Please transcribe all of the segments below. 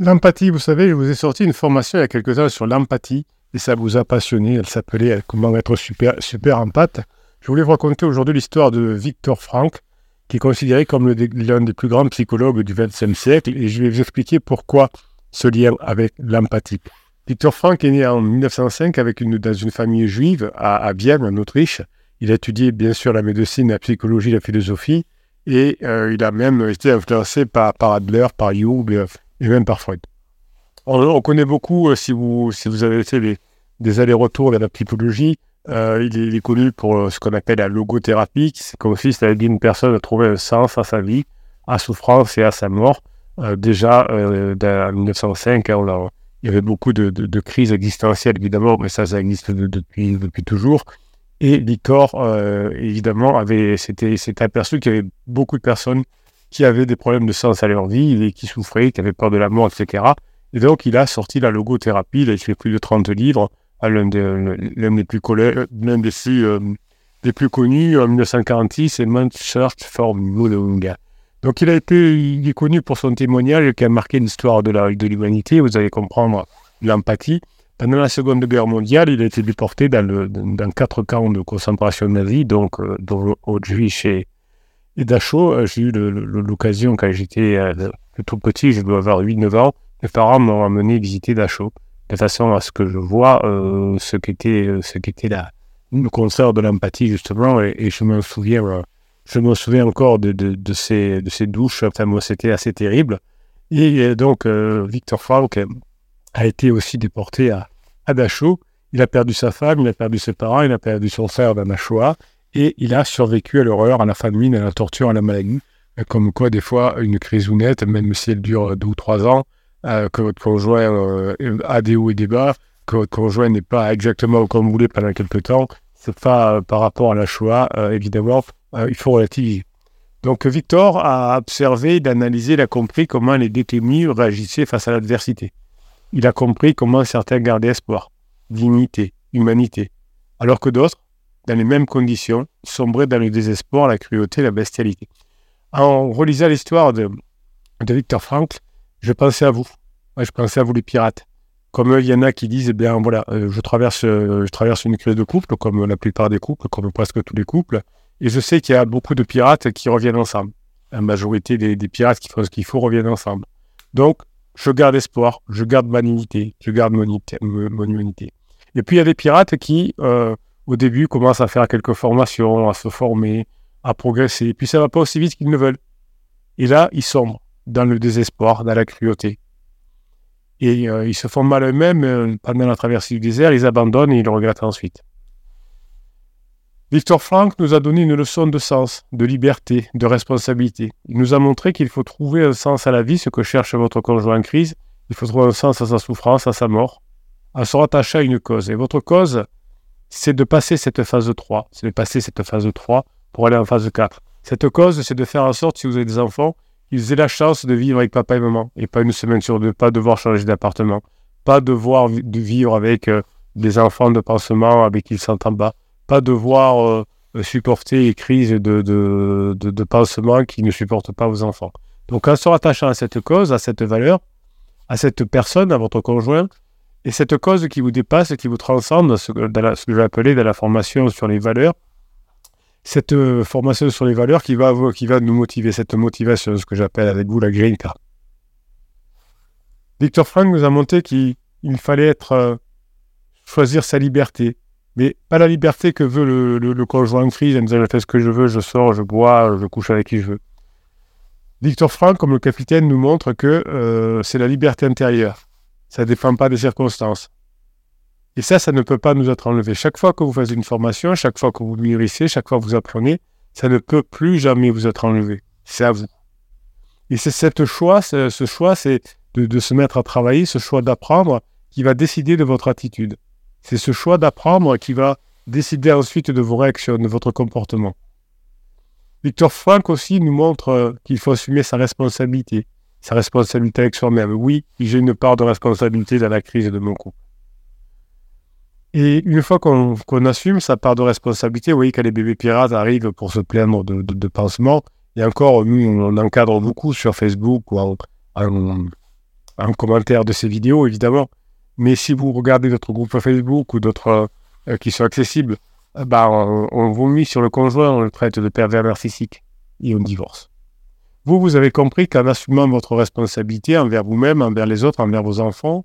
L'empathie, vous savez, je vous ai sorti une formation il y a quelques temps sur l'empathie et ça vous a passionné. Elle s'appelait Comment être super, super. Je voulais vous raconter aujourd'hui l'histoire de Victor Frank, qui est considéré comme l'un des plus grands psychologues du XXe siècle et je vais vous expliquer pourquoi ce lien avec l'empathie. Victor Frank est né en 1905 avec une, dans une famille juive à, à Vienne, en Autriche. Il a étudié bien sûr la médecine, la psychologie, la philosophie et euh, il a même été influencé par, par Adler, par Jung euh, et même par Freud. On, connaît beaucoup, euh, si, vous, si vous avez fait des allers-retours vers la psychologie, il, est, connu pour ce qu'on appelle la logothérapie, qui consiste à aider une personne à trouver un sens à sa vie, à souffrance et à sa mort. déjà, en 1905, hein, il y avait beaucoup de, crises existentielles, évidemment, mais ça, ça existe depuis, toujours. Et Victor, euh, évidemment, avait, aperçu qu'il y avait beaucoup de personnes qui avaient des problèmes de sens à leur vie et qui souffraient, qui avaient peur de la mort, etc. Et donc, il a sorti la logothérapie. Il a écrit plus de 30 livres. L'un des, plus, l'un des euh, connus, en 1946, c'est Man Search for Meaning. Donc, il a été est connu pour son témoignage qui a marqué l'histoire de, l'humanité. Vous allez comprendre l'empathie. Pendant la Seconde Guerre mondiale, il a été déporté dans, quatre camps de concentration nazie, donc euh, Auschwitz et, et Dachau. Euh, j'ai eu l'occasion, quand j'étais euh, tout petit, je dois avoir 8-9 ans, mes parents m'ont amené visiter Dachau, de façon à ce que je vois ce qu'était ce qu'était le concert de l'empathie, justement, et, je me souviens... je me souviens encore de, de, de, ces, de ces douches, enfin, moi, c'était assez terrible. Et donc, Victor Frank a été aussi déporté à, à Dachau. Il a perdu sa femme, il a perdu ses parents, il a perdu son frère dans la Shoah, et il a survécu à l'horreur, à la famine, à la torture, à la maladie. Comme quoi, des fois, une crise nette, même si elle dure deux ou trois ans, euh, que votre conjoint euh, a des hauts et des bas, que votre conjoint n'est pas exactement comme vous voulez pendant quelques temps, c'est pas euh, par rapport à la Shoah, évidemment, il faut relativiser. Donc Victor a observé, a analysé, il a compris comment les détenus réagissaient face à l'adversité il a compris comment certains gardaient espoir, dignité, humanité, alors que d'autres, dans les mêmes conditions, sombraient dans le désespoir, la cruauté, la bestialité. En relisant l'histoire de, de Victor Frankl, je pensais à vous. je pensais à vous les pirates. Comme il y en a qui disent, eh bien voilà, euh, je, traverse, euh, je traverse une crise de couple, comme la plupart des couples, comme presque tous les couples, et je sais qu'il y a beaucoup de pirates qui reviennent ensemble. La majorité des, pirates qui font ce qu'il faut reviennent ensemble. Donc, je garde espoir, je garde ma dignité, je garde mon, humanité. Et puis il y a des pirates qui, euh, au début, commencent à faire quelques formations, à se former, à progresser. Puis ça va pas aussi vite qu'ils ne veulent. Et là, ils sombrent dans le désespoir, dans la cruauté. Et euh, ils se font mal eux-mêmes euh, pendant la traversée du désert, ils abandonnent et ils le regrettent ensuite. Victor Frank nous a donné une leçon de sens, de liberté, de responsabilité. Il nous a montré qu'il faut trouver un sens à la vie, ce que cherche votre conjoint en crise. Il faut trouver un sens à sa souffrance, à sa mort, à se rattacher à une cause. Et votre cause, c'est de passer cette phase 3, c'est de passer cette phase 3 pour aller en phase 4. Cette cause, c'est de faire en sorte, si vous avez des enfants, qu'ils aient la chance de vivre avec papa et maman, et pas une semaine sur deux, pas devoir changer d'appartement, pas devoir de vivre avec euh, des enfants de pansement avec qui ils s'entendent pas pas devoir euh, supporter les crises de, de, de, pansement qui ne supportent pas vos enfants. Donc en se rattachant à cette cause, à cette valeur, à cette personne, à votre conjoint, et cette cause qui vous dépasse, qui vous transcende, ce, que j'ai appelé dans la formation sur les valeurs, cette euh, formation sur les valeurs qui va, qui va nous motiver, cette motivation, ce que j'appelle avec vous la green card. Victor Frank nous a montré qu'il fallait être, euh, choisir sa liberté, mais pas la liberté que veut le, le, conjoint en crise, en disant je fais ce que je veux, je sors, je bois, je couche avec qui je veux. Victor Frank, comme le capitaine, nous montre que euh, c'est la liberté intérieure. Ça ne dépend pas des circonstances. Et ça, ça ne peut pas nous être enlevé. Chaque fois que vous faites une formation, chaque fois que vous mûrissez, chaque fois que vous apprenez, ça ne peut plus jamais vous être enlevé. C'est à vous. Et c'est ce choix, ce, choix, c'est de, de se mettre à travailler, ce choix d'apprendre, qui va décider de votre attitude. C'est ce choix d'apprendre qui va décider ensuite de vos réactions, de votre comportement. Victor Frank aussi nous montre euh, qu'il faut assumer sa responsabilité, sa responsabilité avec soi-même. Oui, j'ai une part de responsabilité dans la crise de mon couple. Et une fois qu'on assume sa part de responsabilité, vous voyez, quand les bébés pirates arrivent pour se plaindre de, pansements, et encore, nous, on encadre beaucoup sur Facebook ou en, en commentaire de ces vidéos, évidemment. Mais si vous regardez d'autres groupes Facebook ou d'autres euh, qui sont accessibles, bah, on, vous met sur le conjoint, on le traite de pervers narcissique et on divorce. Vous, vous avez compris qu'en assumant votre responsabilité envers vous-même, envers les autres, envers vos enfants,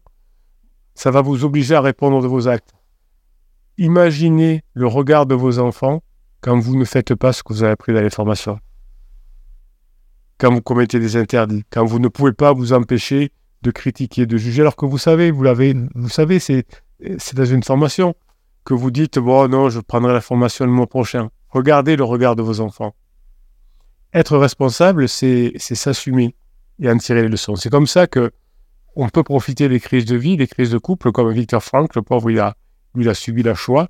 ça va vous obliger à répondre de vos actes. Imaginez le regard de vos enfants quand vous ne faites pas ce que vous avez appris dans les formations. Quand vous commettez des interdits, quand vous ne pouvez pas vous empêcher de critiquer, de juger, alors que vous savez, vous l'avez, vous savez, c'est, c'est dans une formation que vous dites, bon, non, je prendrai la formation le mois prochain. Regardez le regard de vos enfants. Être responsable, c'est, s'assumer et en tirer les leçons. C'est comme ça que on peut profiter des crises de vie, des crises de couple, comme Victor Frank, le pauvre, il a, lui, a subi la choix.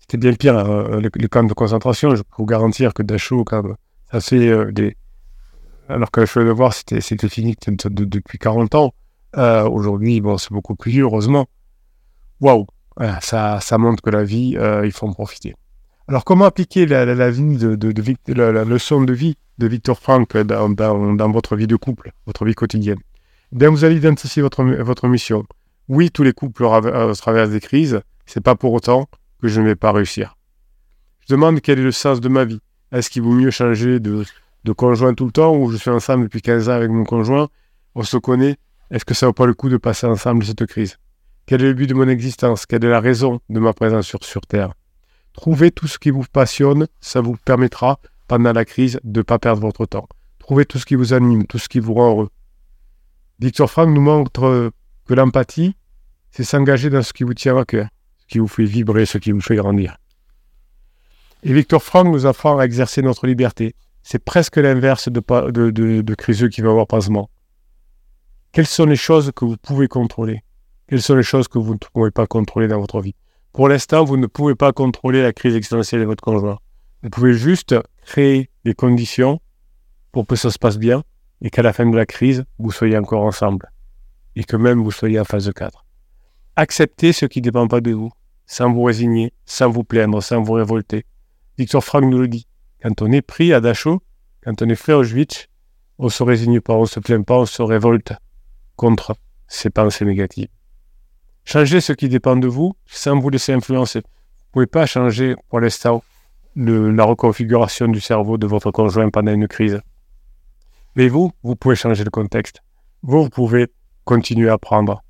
C'était bien pire, euh, le, camp de concentration. Je peux vous garantir que Dachau, quand ça fait euh, des. Alors que je le voir, c'était, fini depuis 40 ans. Euh, aujourd'hui, bon, c'est beaucoup plus heureusement. Waouh! ça, ça montre que la vie, il faut en profiter. Alors, comment appliquer la, leçon de vie de Victor Frank dans, dans, votre vie de couple, votre vie quotidienne? Bien, vous allez identifier votre, votre mission. Oui, tous les couples traversent des crises. C'est pas pour autant que je ne vais pas réussir. Je demande quel est le sens de ma vie. Est-ce qu'il vaut mieux changer de, de conjoint tout le temps ou je suis ensemble depuis 15 ans avec mon conjoint? On se connaît. Est-ce que ça vaut pas le coup de passer ensemble cette crise? Quel est le but de mon existence? Quelle est la raison de ma présence sur, sur Terre? Trouvez tout ce qui vous passionne. Ça vous permettra, pendant la crise, de ne pas perdre votre temps. Trouvez tout ce qui vous anime, tout ce qui vous rend heureux. Victor Frank nous montre que l'empathie, c'est s'engager dans ce qui vous tient à cœur, ce qui vous fait vibrer, ce qui vous fait grandir. Et Victor Frank nous apprend à exercer notre liberté. C'est presque l'inverse de, de, Criseux qui va avoir pansement. Quelles sont les choses que vous pouvez contrôler? Quelles sont les choses que vous ne pouvez pas contrôler dans votre vie? Pour l'instant, vous ne pouvez pas contrôler la crise existentielle de votre conjoint. Vous pouvez juste créer des conditions pour que ça se passe bien et qu'à la fin de la crise, vous soyez encore ensemble et que même vous soyez en phase 4. Acceptez ce qui ne dépend pas de vous, sans vous résigner, sans vous plaindre, sans vous révolter. Victor Frank nous le dit. Quand on est pris à Dachau, quand on est fait Auschwitz, on ne se résigne pas, on ne se plaint pas, on se révolte contre ces pensées négatives. Changez ce qui dépend de vous sans vous laisser influencer. Vous ne pouvez pas changer pour l'instant la reconfiguration du cerveau de votre conjoint pendant une crise. Mais vous, vous pouvez changer le contexte. Vous, vous pouvez continuer à apprendre.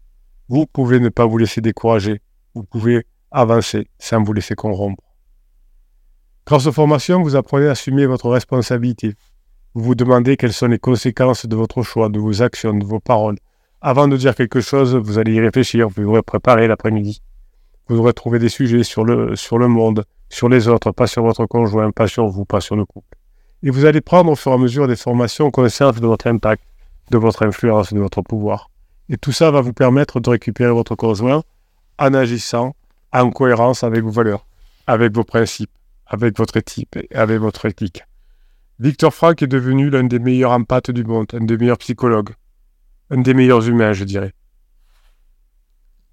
Vous pouvez ne pas vous laisser décourager. Vous pouvez avancer sans vous laisser corrompre. Grâce aux formations, vous apprenez à assumer votre responsabilité. Vous vous demandez quelles sont les conséquences de votre choix, de vos actions, de vos paroles. Avant de dire quelque chose, vous allez y réfléchir, vous aurez préparé l'après-midi. Vous aurez trouvé des sujets sur le, sur le monde, sur les autres, pas sur votre conjoint, pas sur vous, pas sur le couple. Et vous allez prendre au fur et à mesure des formations conscientes de votre impact, de votre influence, de votre pouvoir. Et tout ça va vous permettre de récupérer votre conjoint en agissant en cohérence avec vos valeurs, avec vos principes, avec votre éthique et avec votre éthique. Victor Frank est devenu l'un des meilleurs empathes du monde, un des meilleurs psychologues, un des meilleurs humains, je dirais.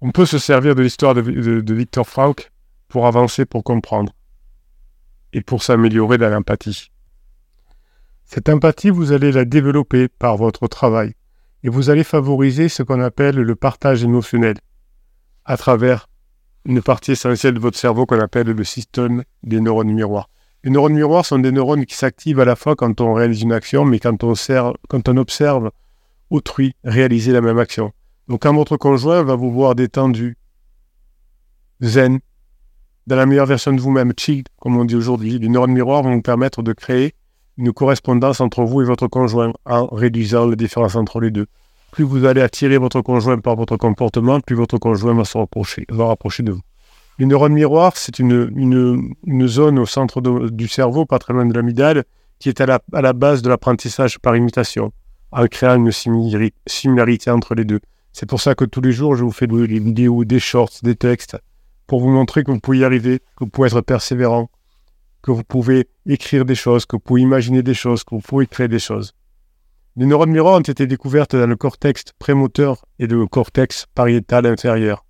On peut se servir de l'histoire de, Victor Frank pour avancer, pour comprendre et pour s'améliorer dans l'empathie. Cette empathie, vous allez la développer par votre travail, et vous allez favoriser ce qu'on appelle le partage émotionnel à travers une partie essentielle de votre cerveau qu'on appelle le système des neurones miroirs. Les neurones miroirs sont des neurones qui s'activent à la fois quand on réalise une action, mais quand on observe autrui réaliser la même action. Donc quand votre conjoint va vous voir détendu, zen, dans la meilleure version de vous-même, chill, comme on dit aujourd'hui, les neurones miroirs vont vous permettre de créer une correspondance entre vous et votre conjoint en réduisant les différences entre les deux. Plus vous allez attirer votre conjoint par votre comportement, plus votre conjoint va se rapprocher, va rapprocher de vous. Les neurones miroirs, c'est une, une, zone au centre du cerveau, pas très loin de l'amygdale, qui est à la, à la base de l'apprentissage par imitation, en créant une similarité entre les deux. C'est pour ça que tous les jours, je vous fais des vidéos, des shorts, des textes, pour vous montrer que vous pouvez y arriver, que vous pouvez être persévérant, que vous pouvez écrire des choses, que vous pouvez imaginer des choses, que vous pouvez créer des choses. Les neurones miroirs ont été découvertes dans le cortex prémoteur et le cortex pariétal inférieur.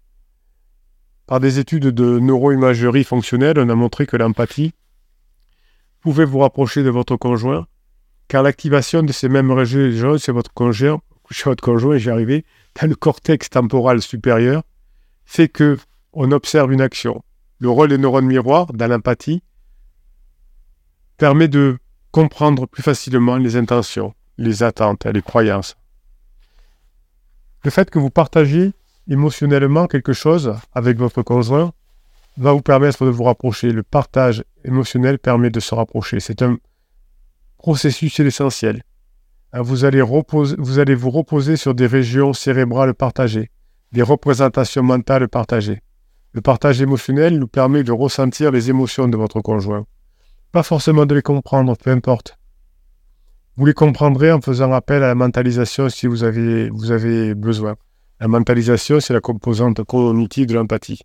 Par des études de neuroimagerie fonctionnelle, on a montré que l'empathie pouvait vous rapprocher de votre conjoint, car l'activation de ces mêmes régions chez votre conjoint, chez votre conjoint, j'y arrivé, dans le cortex temporal supérieur, fait que on observe une action. Le rôle des neurones miroirs dans l'empathie permet de comprendre plus facilement les intentions, les attentes, les croyances. Le fait que vous partagez émotionnellement quelque chose avec votre conjoint va vous permettre de vous rapprocher. Le partage émotionnel permet de se rapprocher. C'est un processus essentiel. Hein, vous allez, vous allez vous reposer sur des régions cérébrales partagées, des représentations mentales partagées. Le partage émotionnel nous permet de ressentir les émotions de votre conjoint. Pas forcément de les comprendre, peu importe. Vous les comprendrez en faisant appel à la mentalisation si vous avez, vous avez besoin. La mentalisation, c'est la composante cognitive de l'empathie.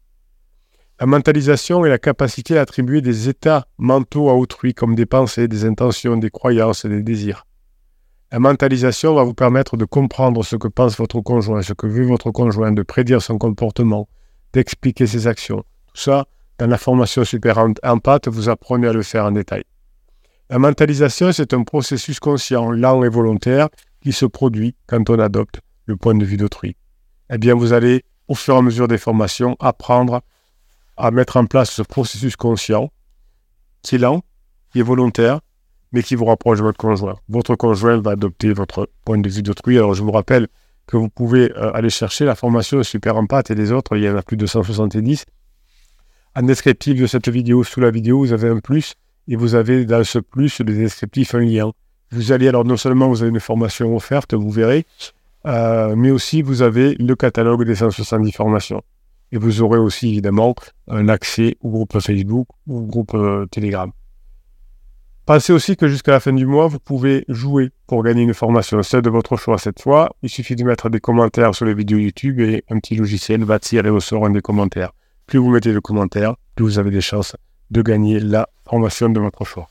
La mentalisation est la capacité d'attribuer des états mentaux à autrui comme des pensées, des intentions, des croyances des désirs. La mentalisation va vous permettre de comprendre ce que pense votre conjoint, ce que veut votre conjoint, de prédire son comportement, d'expliquer ses actions. Tout ça, dans la formation super empathe, vous apprenez à le faire en détail. La mentalisation, c'est un processus conscient, lent et volontaire qui se produit quand on adopte le point de vue d'autrui. Eh bien, vous allez, au fur et à mesure des formations, apprendre à mettre en place ce processus conscient, qui est lent, qui est volontaire, mais qui vous rapproche de votre conjoint. Votre conjoint va adopter votre point de vue d'autrui. Alors, je vous rappelle que vous pouvez euh, aller chercher la formation Super Empath et les autres, il y en a plus de 170. En descriptif de cette vidéo, sous la vidéo, vous avez un plus et vous avez dans ce plus des descriptifs un lien. Vous allez alors non seulement vous avez une formation offerte, vous verrez, euh, mais aussi vous avez le catalogue des 170 formations. Et vous aurez aussi évidemment un accès au groupe Facebook ou au groupe euh, Telegram. Pensez aussi que jusqu'à la fin du mois, vous pouvez jouer pour gagner une formation, celle de votre choix cette fois. Il suffit de mettre des commentaires sur les vidéos YouTube et un petit logiciel va tirer au sort un des commentaires. Plus vous mettez de commentaires, plus vous avez des chances de gagner la formation de votre choix.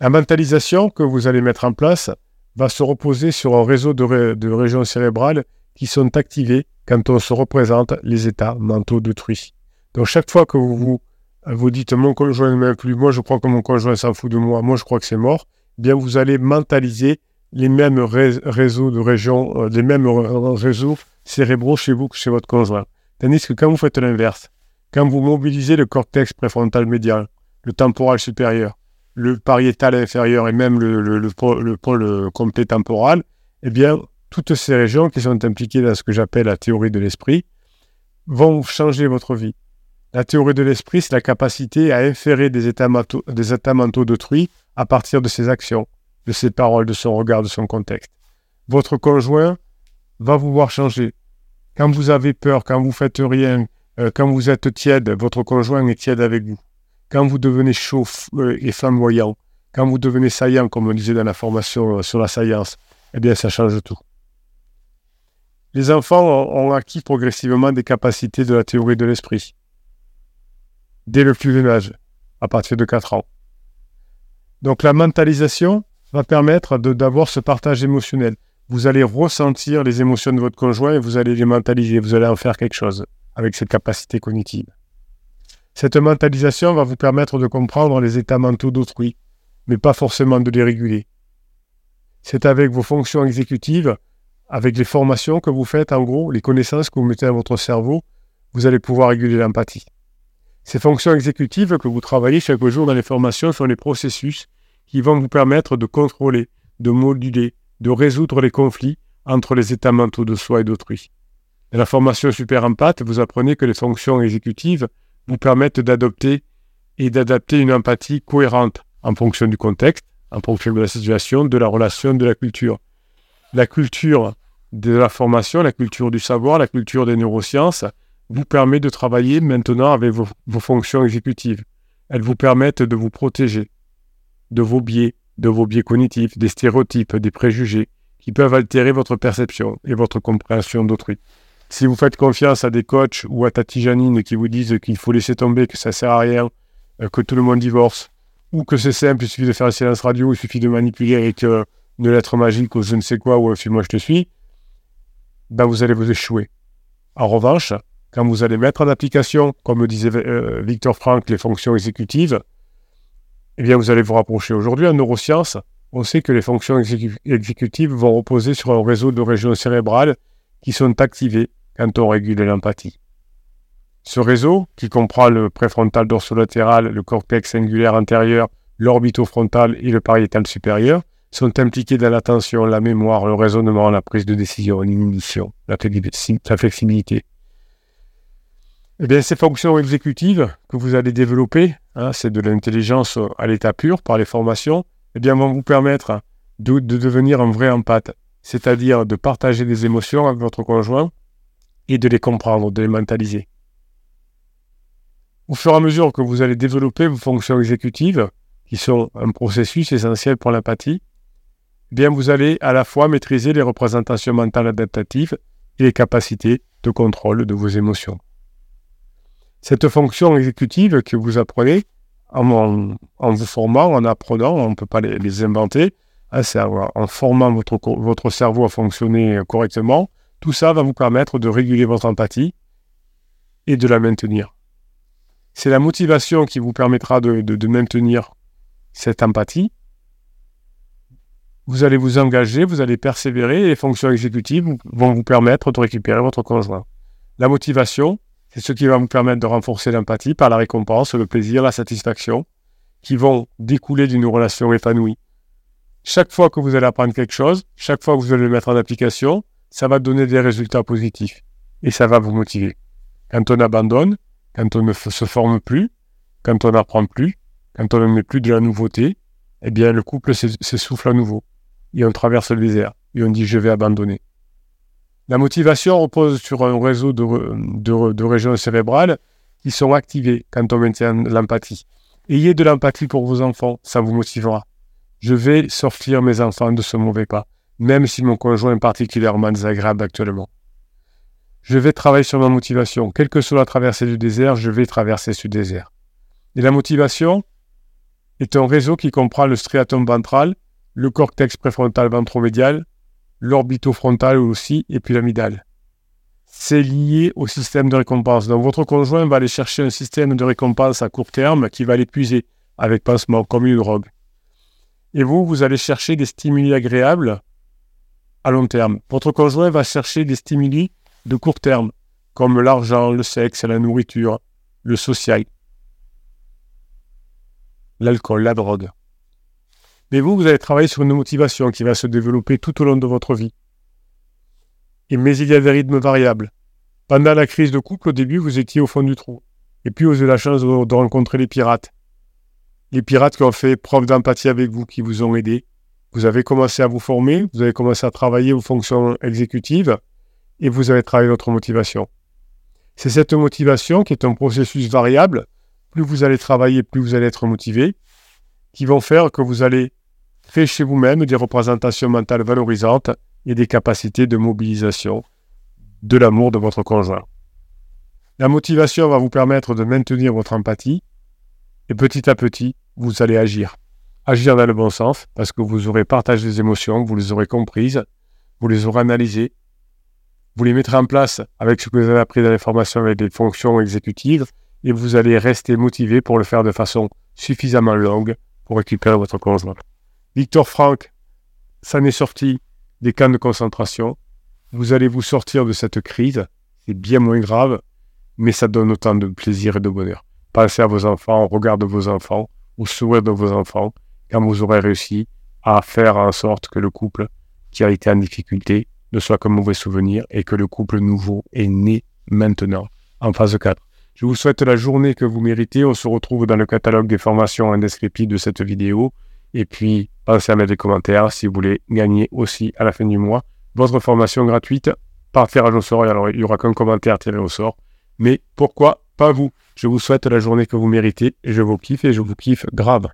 La mentalisation que vous allez mettre en place va se reposer sur un réseau de, de régions cérébrales qui sont activées quand on se représente les états mentaux d'autrui. Donc chaque fois que vous vous dites mon conjoint ne m'aime plus, moi je crois que mon conjoint s'en fout de moi, moi je crois que c'est mort, eh bien vous allez mentaliser les mêmes réseaux de régions, euh, les mêmes réseaux cérébraux chez vous que chez votre conjoint. Tandis que quand vous faites l'inverse, quand vous mobilisez le cortex préfrontal médial, le temporal supérieur, le pariétal inférieur et même le, le, pôle complet temporal, eh bien, toutes ces régions qui sont impliquées dans ce que j'appelle la théorie de l'esprit vont changer votre vie. La théorie de l'esprit, c'est la capacité à inférer des états, mentaux, d'autrui à partir de ses actions, de ses paroles, de son regard, de son contexte. Votre conjoint va vous voir changer. Quand vous avez peur, quand vous faites rien, euh, quand vous êtes tiède, votre conjoint est tiède avec vous. Quand vous devenez chaud euh, et flamboyant, quand vous devenez saillant, comme on disait dans la formation euh, sur la saillance, eh bien, ça change tout. Les enfants ont acquis progressivement des capacités de la théorie de l'esprit dès le plus jeune âge, à partir de 4 ans. Donc la mentalisation va permettre d'avoir ce partage émotionnel. Vous allez ressentir les émotions de votre conjoint et vous allez les mentaliser, vous allez en faire quelque chose avec cette capacité cognitive. Cette mentalisation va vous permettre de comprendre les états mentaux d'autrui, mais pas forcément de les réguler. C'est avec vos fonctions exécutives, avec les formations que vous faites, en gros, les connaissances que vous mettez dans votre cerveau, vous allez pouvoir réguler l'empathie. Ces fonctions exécutives que vous travaillez chaque jour dans les formations sont les processus qui vont vous permettre de contrôler, de moduler, de résoudre les conflits entre les états mentaux de soi et d'autrui. Dans la formation Super Empath, vous apprenez que les fonctions exécutives vous permettent d'adopter et d'adapter une empathie cohérente en fonction du contexte, en fonction de la situation, de la relation, de la culture. La culture de la formation, la culture du savoir, la culture des neurosciences, vous permet de travailler maintenant avec vos, fonctions exécutives. Elles vous permettent de vous protéger de vos biais, de vos biais cognitifs, des stéréotypes, des préjugés qui peuvent altérer votre perception et votre compréhension d'autrui. Si vous faites confiance à des coachs ou à Tati Janine qui vous disent qu'il faut laisser tomber, que ça sert à rien, euh, que tout le monde divorce, ou que c'est simple, il suffit de faire un silence radio, il suffit de manipuler avec une lettre magique ou je ne sais quoi, ou un film moi je te suis, ben vous allez vous échouer. En revanche, quand vous allez mettre en application, comme disait euh, Victor Frank, les fonctions exécutives, eh bien, vous allez vous rapprocher. Aujourd'hui, en neurosciences, on sait que les fonctions exécutives vont reposer sur un réseau de régions cérébrales qui sont activées quand on régule l'empathie. Ce réseau, qui comprend le préfrontal dorsolatéral, le cortex singulaire antérieur, l'orbitofrontal et le pariétal supérieur, sont impliqués dans l'attention, la mémoire, le raisonnement, la prise de décision, l'inhibition, la, flexibilité. Eh bien, ces fonctions exécutives que vous allez développer, hein, c'est de l'intelligence à l'état pur par les formations, eh bien, vont vous permettre de, de devenir un vrai empathe, c'est-à-dire de partager des émotions avec votre conjoint et de les comprendre, de les mentaliser. Au fur et à mesure que vous allez développer vos fonctions exécutives, qui sont un processus essentiel pour l'empathie, bien vous allez à la fois maîtriser les représentations mentales adaptatives et les capacités de contrôle de vos émotions. Cette fonction exécutive que vous apprenez en, vous formant, en apprenant, on ne peut pas les, inventer, hein, en formant votre, votre cerveau à fonctionner correctement, tout ça va vous permettre de réguler votre empathie et de la maintenir. C'est la motivation qui vous permettra de, maintenir cette empathie. Vous allez vous engager, vous allez persévérer et les fonctions exécutives vont vous permettre de récupérer votre conjoint. La motivation, c'est ce qui va vous permettre de renforcer l'empathie par la récompense, le plaisir, la satisfaction, qui vont découler d'une relation épanouie. Chaque fois que vous allez apprendre quelque chose, chaque fois que vous allez le mettre en application, ça va donner des résultats positifs et ça va vous motiver. Quand on abandonne, quand on ne se forme plus, quand on n'apprend plus, quand on ne met plus de la nouveauté, eh bien le couple s'essouffle à nouveau. Et on traverse le désert. Et on dit je vais abandonner. La motivation repose sur un réseau de, régions cérébrales qui sont activées quand on maintient l'empathie. Ayez de l'empathie pour vos enfants, ça vous motivera. Je vais sortir mes enfants de ce mauvais pas, même si mon conjoint est particulièrement désagréable actuellement. Je vais travailler sur ma motivation. Quelle que soit la traversée du désert, je vais traverser ce désert. Et la motivation est un réseau qui comprend le striatum ventral, le cortex préfrontal ventromédial, l'orbitofrontal aussi, et puis l'amidale. C'est lié au système de récompense. Donc votre conjoint va aller chercher un système de récompense à court terme qui va l'épuiser avec pansement, comme une drogue. Et vous, vous allez chercher des stimuli agréables à long terme. Votre conjoint va chercher des stimuli de court terme, comme l'argent, le sexe, la nourriture, le social, l'alcool, la drogue. Mais vous, vous allez travailler sur une motivation qui va se développer tout au long de votre vie. Et mais il y a des rythmes variables. Pendant la crise de couple, au début, vous étiez au fond du trou. Et puis, vous avez la chance de, de rencontrer les pirates. Les pirates qui ont fait preuve d'empathie avec vous, qui vous ont aidé. Vous avez commencé à vous former, vous avez commencé à travailler vos fonctions exécutives, et vous allez travailler votre motivation. C'est cette motivation qui est un processus variable. Plus vous allez travailler, plus vous allez être motivé, qui vont faire que vous allez créer chez vous-même des représentations mentales valorisantes et des capacités de mobilisation de l'amour de votre conjoint. La motivation va vous permettre de maintenir votre empathie et petit à petit, vous allez agir. Agir dans le bon sens parce que vous aurez partagé des émotions, vous les aurez comprises, vous les aurez analysées vous les mettrez en place avec ce que vous avez appris dans les formations avec des fonctions exécutives et vous allez rester motivé pour le faire de façon suffisamment longue pour récupérer votre conjoint. Victor Frank ça n'est sorti des camps de concentration. Vous allez vous sortir de cette crise. C'est bien moins grave, mais ça donne autant de plaisir et de bonheur. Pensez à vos enfants, au regard de vos enfants, au sourire de vos enfants, quand vous aurez réussi à faire en sorte que le couple qui a été en difficulté ne soit qu'un mauvais souvenir et que le couple nouveau est né maintenant en phase 4. Je vous souhaite la journée que vous méritez. On se retrouve dans le catalogue des formations indescriptibles de cette vidéo. Et puis, pensez à mettre des commentaires si vous voulez gagner aussi à la fin du mois votre formation gratuite par tirage au sort. Alors, il n'y aura qu'un commentaire tiré au sort. Mais pourquoi pas vous? Je vous souhaite la journée que vous méritez je vous kiffe et je vous kiffe grave.